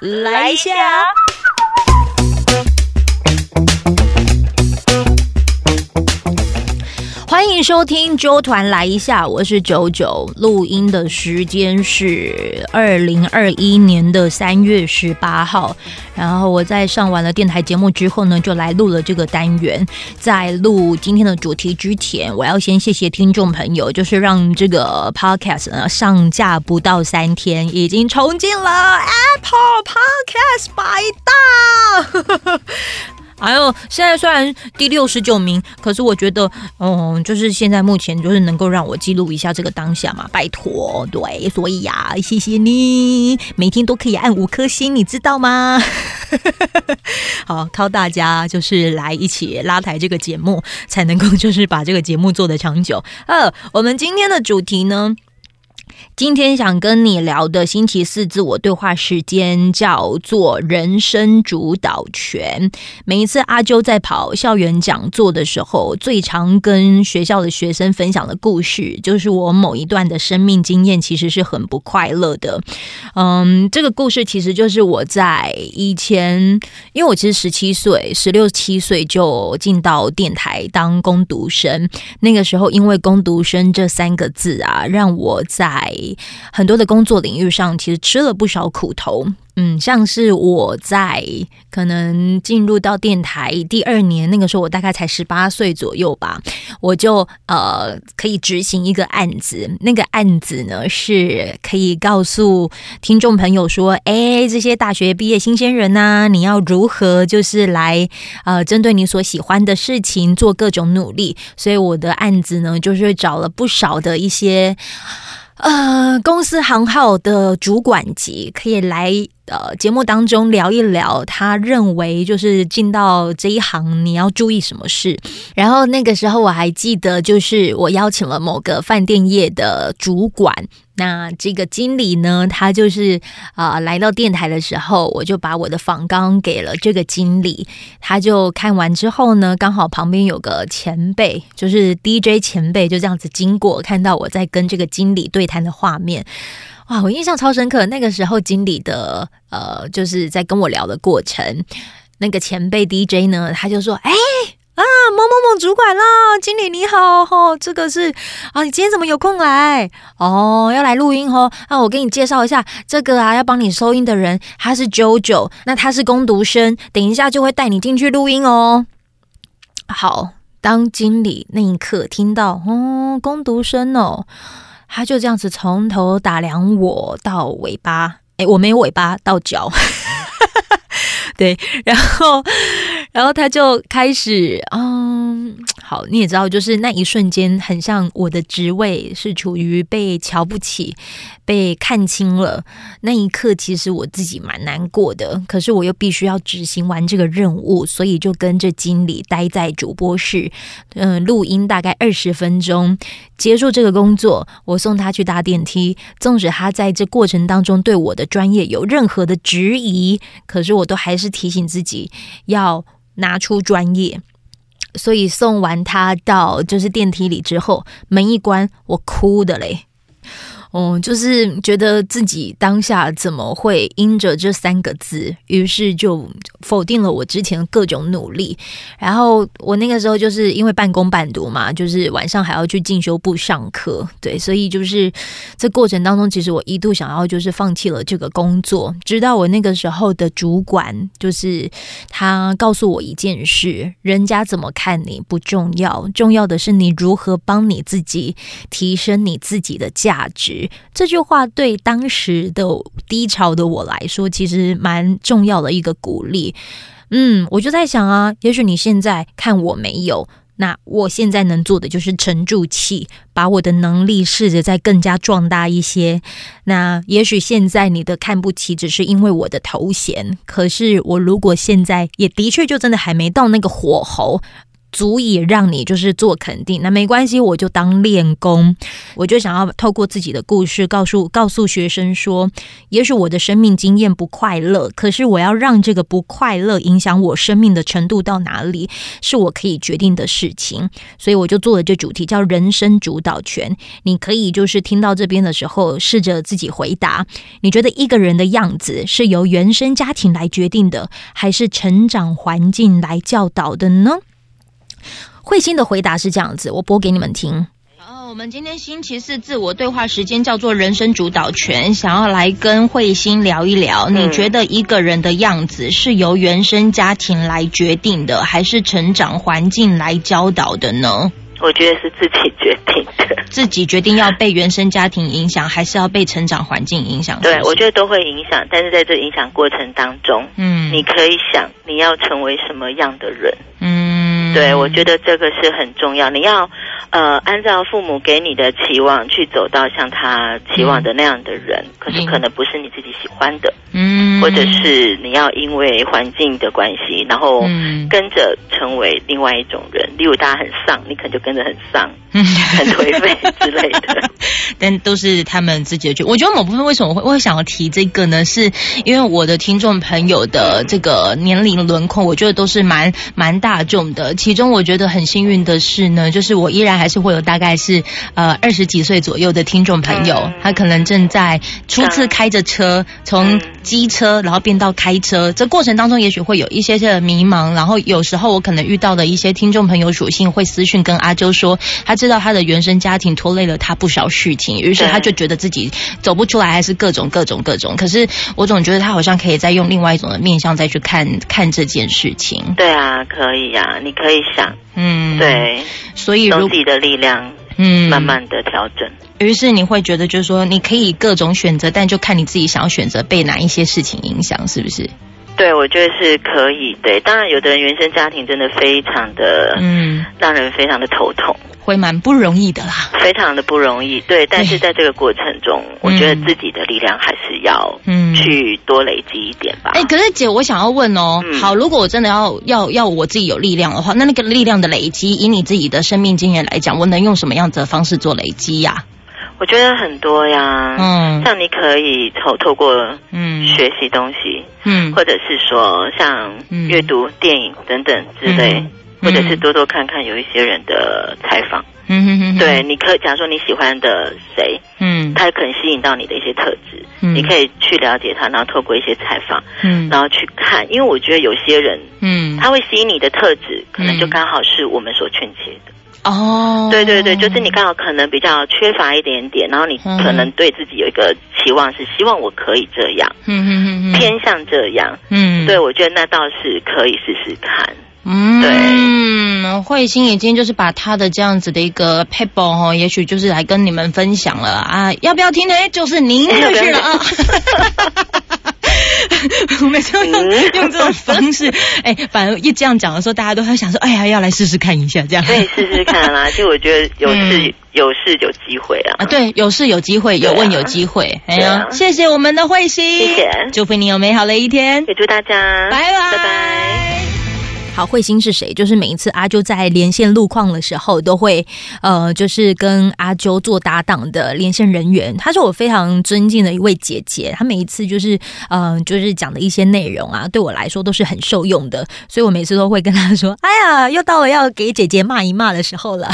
来一下。收听周团来一下，我是九九，录音的时间是二零二一年的三月十八号。然后我在上完了电台节目之后呢，就来录了这个单元。在录今天的主题之前，我要先谢谢听众朋友，就是让这个 podcast 呢上架不到三天，已经冲进了 Apple Podcast 百大。还有，现在虽然第六十九名，可是我觉得，嗯，就是现在目前就是能够让我记录一下这个当下嘛，拜托，对，所以呀，谢谢你，每天都可以按五颗星，你知道吗？好，靠大家就是来一起拉抬这个节目，才能够就是把这个节目做得长久。呃，我们今天的主题呢？今天想跟你聊的星期四自我对话时间叫做人生主导权。每一次阿周在跑校园讲座的时候，最常跟学校的学生分享的故事，就是我某一段的生命经验，其实是很不快乐的。嗯，这个故事其实就是我在以前，因为我其实十七岁、十六七岁就进到电台当攻读生，那个时候因为攻读生这三个字啊，让我在很多的工作领域上，其实吃了不少苦头。嗯，像是我在可能进入到电台第二年，那个时候我大概才十八岁左右吧，我就呃可以执行一个案子。那个案子呢，是可以告诉听众朋友说，哎，这些大学毕业新鲜人呐，你要如何就是来呃针对你所喜欢的事情做各种努力。所以我的案子呢，就是找了不少的一些。呃，公司行号的主管级可以来呃节目当中聊一聊，他认为就是进到这一行你要注意什么事。然后那个时候我还记得，就是我邀请了某个饭店业的主管。那这个经理呢，他就是啊，来到电台的时候，我就把我的访纲给了这个经理，他就看完之后呢，刚好旁边有个前辈，就是 DJ 前辈，就这样子经过，看到我在跟这个经理对谈的画面，哇，我印象超深刻。那个时候经理的呃，就是在跟我聊的过程，那个前辈 DJ 呢，他就说，哎。啊，某某某主管啦，经理你好，哈，这个是啊，你今天怎么有空来？哦，要来录音哦。啊，我给你介绍一下，这个啊，要帮你收音的人，他是九九，那他是攻读生，等一下就会带你进去录音哦。好，当经理那一刻听到哦，攻读生哦，他就这样子从头打量我到尾巴，诶，我没有尾巴到脚。对，然后，然后他就开始，嗯，好，你也知道，就是那一瞬间，很像我的职位是处于被瞧不起、被看清了那一刻，其实我自己蛮难过的。可是我又必须要执行完这个任务，所以就跟着经理待在主播室，嗯，录音大概二十分钟，结束这个工作，我送他去搭电梯。纵使他在这过程当中对我的专业有任何的质疑，可是我都还是。提醒自己要拿出专业，所以送完他到就是电梯里之后，门一关，我哭的嘞。哦，就是觉得自己当下怎么会因着这三个字，于是就否定了我之前各种努力。然后我那个时候就是因为半工半读嘛，就是晚上还要去进修部上课，对，所以就是这过程当中，其实我一度想要就是放弃了这个工作。直到我那个时候的主管，就是他告诉我一件事：人家怎么看你不重要，重要的是你如何帮你自己提升你自己的价值。这句话对当时的低潮的我来说，其实蛮重要的一个鼓励。嗯，我就在想啊，也许你现在看我没有，那我现在能做的就是沉住气，把我的能力试着再更加壮大一些。那也许现在你的看不起，只是因为我的头衔。可是我如果现在也的确就真的还没到那个火候。足以让你就是做肯定。那没关系，我就当练功，我就想要透过自己的故事告诉告诉学生说，也许我的生命经验不快乐，可是我要让这个不快乐影响我生命的程度到哪里，是我可以决定的事情。所以我就做了这主题叫人生主导权。你可以就是听到这边的时候，试着自己回答，你觉得一个人的样子是由原生家庭来决定的，还是成长环境来教导的呢？慧心的回答是这样子，我播给你们听。哦，我们今天星期四自我对话时间叫做人生主导权，想要来跟慧心聊一聊，你觉得一个人的样子是由原生家庭来决定的，还是成长环境来教导的呢？我觉得是自己决定的，自己决定要被原生家庭影响，还是要被成长环境影响？对，我觉得都会影响，但是在这影响过程当中，嗯，你可以想你要成为什么样的人，嗯，对，我觉得这个是很重要，你要。呃，按照父母给你的期望去走到像他期望的那样的人，可是可能不是你自己喜欢的，嗯，或者是你要因为环境的关系，然后跟着成为另外一种人，例如大家很丧，你可能就跟着很丧，很颓废之类的。但都是他们自己的决我觉得某部分为什么会会想要提这个呢？是因为我的听众朋友的这个年龄轮廓，我觉得都是蛮蛮大众的。其中我觉得很幸运的是呢，就是我依然。还是会有大概是呃二十几岁左右的听众朋友，他可能正在初次开着车，从机车然后变到开车，这过程当中也许会有一些些迷茫。然后有时候我可能遇到的一些听众朋友属性会私讯跟阿周说，他知道他的原生家庭拖累了他不少事情，于是他就觉得自己走不出来，还是各种各种各种。可是我总觉得他好像可以再用另外一种的面向再去看看这件事情。对啊，可以啊，你可以想，嗯，对，所以如的力量，嗯，慢慢的调整。于是你会觉得，就是说，你可以各种选择，但就看你自己想要选择被哪一些事情影响，是不是？对，我觉得是可以。对，当然，有的人原生家庭真的非常的，嗯，让人非常的头痛。会蛮不容易的啦，非常的不容易。对，但是在这个过程中，我觉得自己的力量还是要嗯去多累积一点吧。哎，可是姐，我想要问哦，好，如果我真的要要要我自己有力量的话，那那个力量的累积，以你自己的生命经验来讲，我能用什么样子的方式做累积呀？我觉得很多呀，嗯，像你可以透透过嗯。学习东西，嗯，或者是说像阅读电影等等之类。或者是多多看看有一些人的采访，嗯哼哼，对，你可假如说你喜欢的谁，嗯，他可能吸引到你的一些特质，嗯，你可以去了解他，然后透过一些采访，嗯，然后去看，因为我觉得有些人，嗯，他会吸引你的特质，可能就刚好是我们所欠缺的。哦，对对对，就是你刚好可能比较缺乏一点点，然后你可能对自己有一个期望，是希望我可以这样，嗯嗯嗯，偏向这样，嗯，对我觉得那倒是可以试试看。嗯，对，慧心已经就是把他的这样子的一个 paper 哦，也许就是来跟你们分享了啊，要不要听呢？就是您的事了啊。我每次用用这种方式，哎，反而一这样讲的时候，大家都会想说，哎呀，要来试试看一下，这样。可以试试看啦。其实我觉得有事有事有机会啊，啊，对，有事有机会，有问有机会。哎呀，谢谢我们的慧心，谢谢，祝福你有美好的一天，也祝大家。拜拜，拜拜。好，慧心是谁？就是每一次阿啾在连线路况的时候，都会呃，就是跟阿啾做搭档的连线人员。她是我非常尊敬的一位姐姐。她每一次就是嗯，就是讲的一些内容啊，对我来说都是很受用的。所以我每次都会跟她说：“哎呀，又到了要给姐姐骂一骂的时候了。”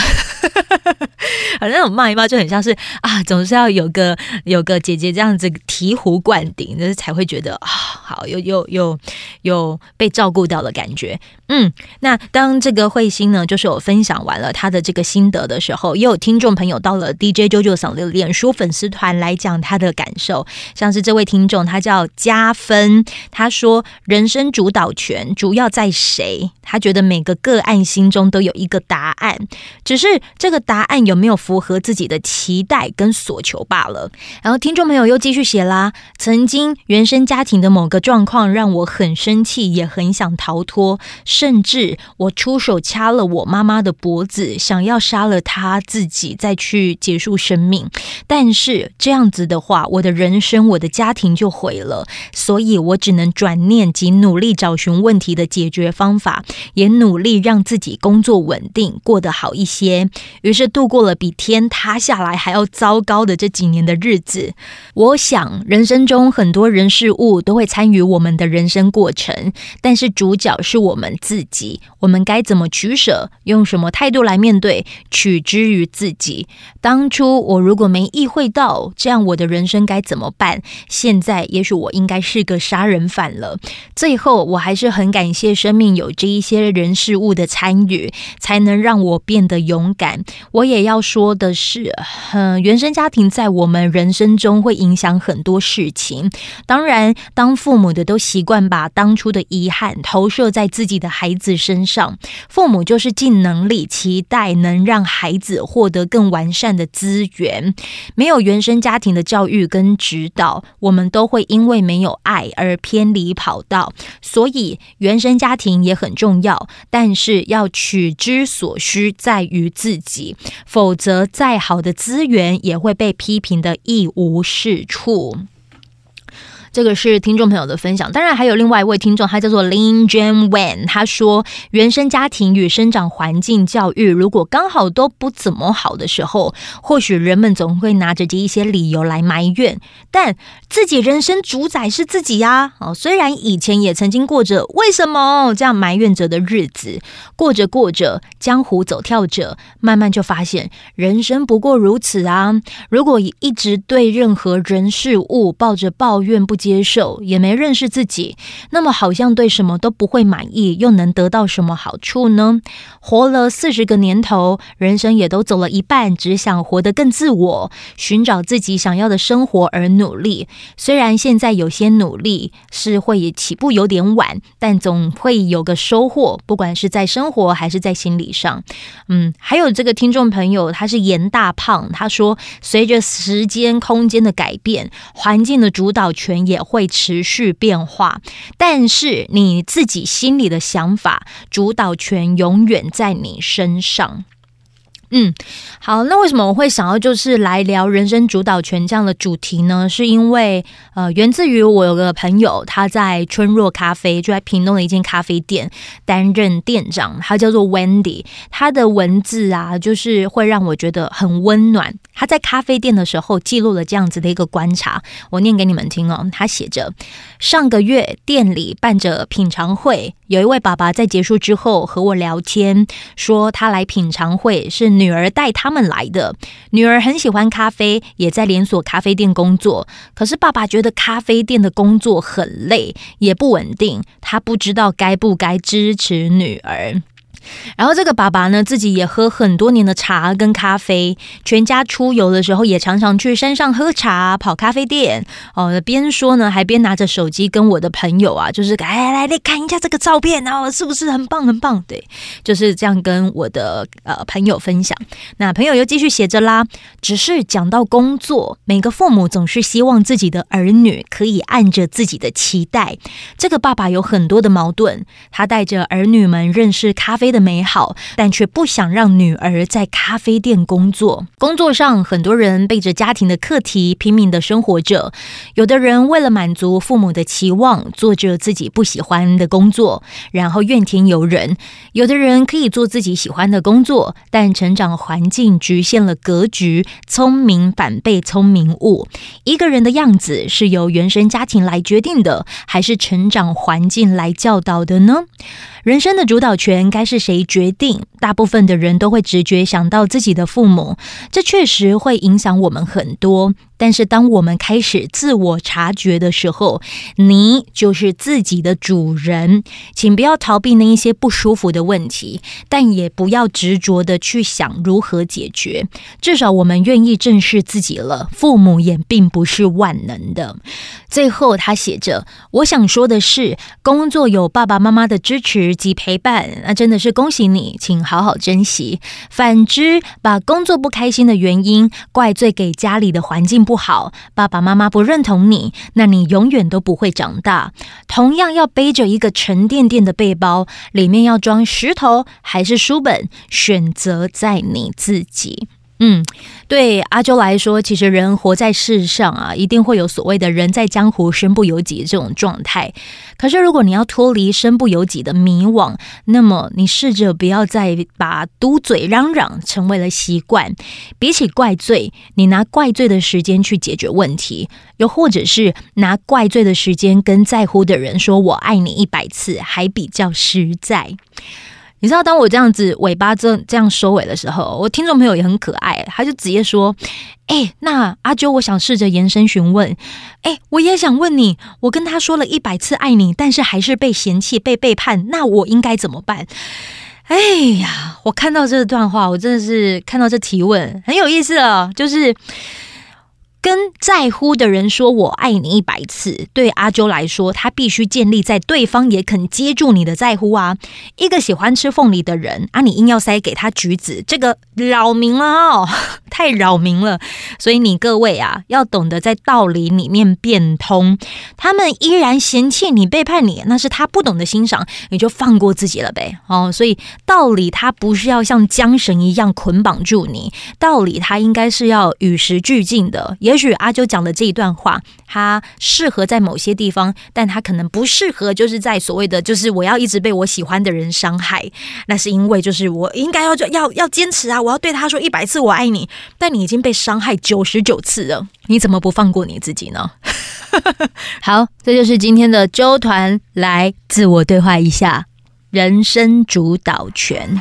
反正那种骂一骂就很像是啊，总是要有个有个姐姐这样子醍醐灌顶，就是才会觉得啊，好，有有有有被照顾到的感觉。嗯，那当这个慧心呢，就是我分享完了他的这个心得的时候，也有听众朋友到了 DJ 九九嗓的脸书粉丝团来讲他的感受。像是这位听众，他叫加分，他说：“人生主导权主要在谁？他觉得每个个案心中都有一个答案，只是这个答案有没有符合自己的期待跟所求罢了。然后听众朋友又继续写啦，曾经原生家庭的某个状况让我很生气，也很想逃脱，甚至我出手掐了我妈妈的脖子，想要杀了她自己再去结束生命。但是这样子的话，我的人生、我的家庭就毁了，所以我只能转念及努力找寻问题的解决方法，也努力让自己工作稳定，过得好一些。于是度过过了比天塌下来还要糟糕的这几年的日子。我想，人生中很多人事物都会参与我们的人生过程，但是主角是我们自己。我们该怎么取舍？用什么态度来面对？取之于自己。当初我如果没意会到，这样我的人生该怎么办？现在也许我应该是个杀人犯了。最后，我还是很感谢生命有这一些人事物的参与，才能让我变得勇敢。我也要说的是，嗯，原生家庭在我们人生中会影响很多事情。当然，当父母的都习惯把当初的遗憾投射在自己的孩子身上，父母就是尽能力期待能让孩子获得更完善的资源。没有原生家庭的教育跟指导，我们都会因为没有爱而偏离跑道。所以，原生家庭也很重要，但是要取之所需在于自己，否则再好的资源也会被批评的一无是处。这个是听众朋友的分享，当然还有另外一位听众，他叫做 Lin Jan Wen，他说原生家庭与生长环境教育如果刚好都不怎么好的时候，或许人们总会拿着这一些理由来埋怨，但自己人生主宰是自己呀。哦，虽然以前也曾经过着为什么这样埋怨着的日子，过着过着江湖走跳着，慢慢就发现人生不过如此啊。如果一直对任何人事物抱着抱怨不。接受也没认识自己，那么好像对什么都不会满意，又能得到什么好处呢？活了四十个年头，人生也都走了一半，只想活得更自我，寻找自己想要的生活而努力。虽然现在有些努力是会起步有点晚，但总会有个收获，不管是在生活还是在心理上。嗯，还有这个听众朋友，他是严大胖，他说，随着时间空间的改变，环境的主导权也。也会持续变化，但是你自己心里的想法，主导权永远在你身上。嗯，好，那为什么我会想要就是来聊人生主导权这样的主题呢？是因为呃，源自于我有个朋友，他在春若咖啡就在屏东的一间咖啡店担任店长，他叫做 Wendy，他的文字啊，就是会让我觉得很温暖。他在咖啡店的时候记录了这样子的一个观察，我念给你们听哦。他写着：上个月店里办着品尝会，有一位爸爸在结束之后和我聊天，说他来品尝会是。女儿带他们来的，女儿很喜欢咖啡，也在连锁咖啡店工作。可是爸爸觉得咖啡店的工作很累，也不稳定，他不知道该不该支持女儿。然后这个爸爸呢，自己也喝很多年的茶跟咖啡，全家出游的时候也常常去山上喝茶、跑咖啡店。哦，边说呢，还边拿着手机跟我的朋友啊，就是哎来来看一下这个照片哦，是不是很棒很棒？对，就是这样跟我的呃朋友分享。那朋友又继续写着啦，只是讲到工作，每个父母总是希望自己的儿女可以按着自己的期待。这个爸爸有很多的矛盾，他带着儿女们认识咖啡的。的美好，但却不想让女儿在咖啡店工作。工作上，很多人背着家庭的课题拼命的生活着。有的人为了满足父母的期望，做着自己不喜欢的工作，然后怨天尤人。有的人可以做自己喜欢的工作，但成长环境局限了格局，聪明反被聪明误。一个人的样子是由原生家庭来决定的，还是成长环境来教导的呢？人生的主导权该是谁决定？大部分的人都会直觉想到自己的父母，这确实会影响我们很多。但是，当我们开始自我察觉的时候，你就是自己的主人。请不要逃避那一些不舒服的问题，但也不要执着的去想如何解决。至少，我们愿意正视自己了。父母也并不是万能的。最后，他写着：“我想说的是，工作有爸爸妈妈的支持及陪伴，那真的是恭喜你，请。”好好珍惜。反之，把工作不开心的原因怪罪给家里的环境不好，爸爸妈妈不认同你，那你永远都不会长大。同样要背着一个沉甸甸的背包，里面要装石头还是书本，选择在你自己。嗯，对阿周来说，其实人活在世上啊，一定会有所谓的人在江湖身不由己这种状态。可是，如果你要脱离身不由己的迷惘，那么你试着不要再把嘟嘴嚷嚷成为了习惯。比起怪罪，你拿怪罪的时间去解决问题，又或者是拿怪罪的时间跟在乎的人说“我爱你”一百次，还比较实在。你知道，当我这样子尾巴这这样收尾的时候，我听众朋友也很可爱，他就直接说：“哎，那阿啾，我想试着延伸询问，哎，我也想问你，我跟他说了一百次爱你，但是还是被嫌弃、被背叛，那我应该怎么办？”哎呀，我看到这段话，我真的是看到这提问很有意思哦，就是。跟在乎的人说“我爱你”一百次，对阿周来说，他必须建立在对方也肯接住你的在乎啊。一个喜欢吃凤梨的人啊，你硬要塞给他橘子，这个扰民了哦，太扰民了。所以你各位啊，要懂得在道理里面变通。他们依然嫌弃你、背叛你，那是他不懂得欣赏，你就放过自己了呗。哦，所以道理它不是要像缰绳一样捆绑住你，道理它应该是要与时俱进的。也许阿啾讲的这一段话，它适合在某些地方，但它可能不适合，就是在所谓的就是我要一直被我喜欢的人伤害。那是因为就是我应该要要要坚持啊，我要对他说一百次我爱你，但你已经被伤害九十九次了，你怎么不放过你自己呢？好，这就是今天的周团来自我对话一下，人生主导权。